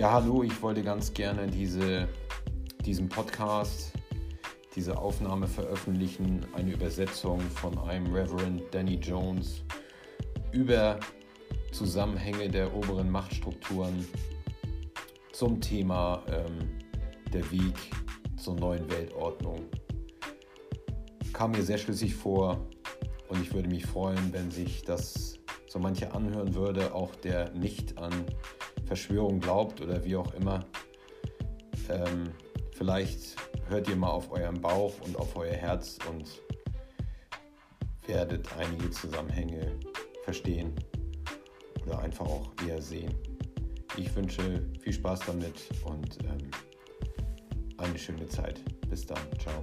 Ja, hallo, ich wollte ganz gerne diese, diesen Podcast, diese Aufnahme veröffentlichen, eine Übersetzung von einem Reverend Danny Jones über Zusammenhänge der oberen Machtstrukturen zum Thema ähm, der Weg zur neuen Weltordnung. Kam mir sehr schlüssig vor und ich würde mich freuen, wenn sich das so manche anhören würde, auch der nicht an Verschwörung glaubt oder wie auch immer. Ähm, vielleicht hört ihr mal auf euren Bauch und auf euer Herz und werdet einige Zusammenhänge verstehen oder einfach auch eher sehen. Ich wünsche viel Spaß damit und ähm, eine schöne Zeit. Bis dann. Ciao.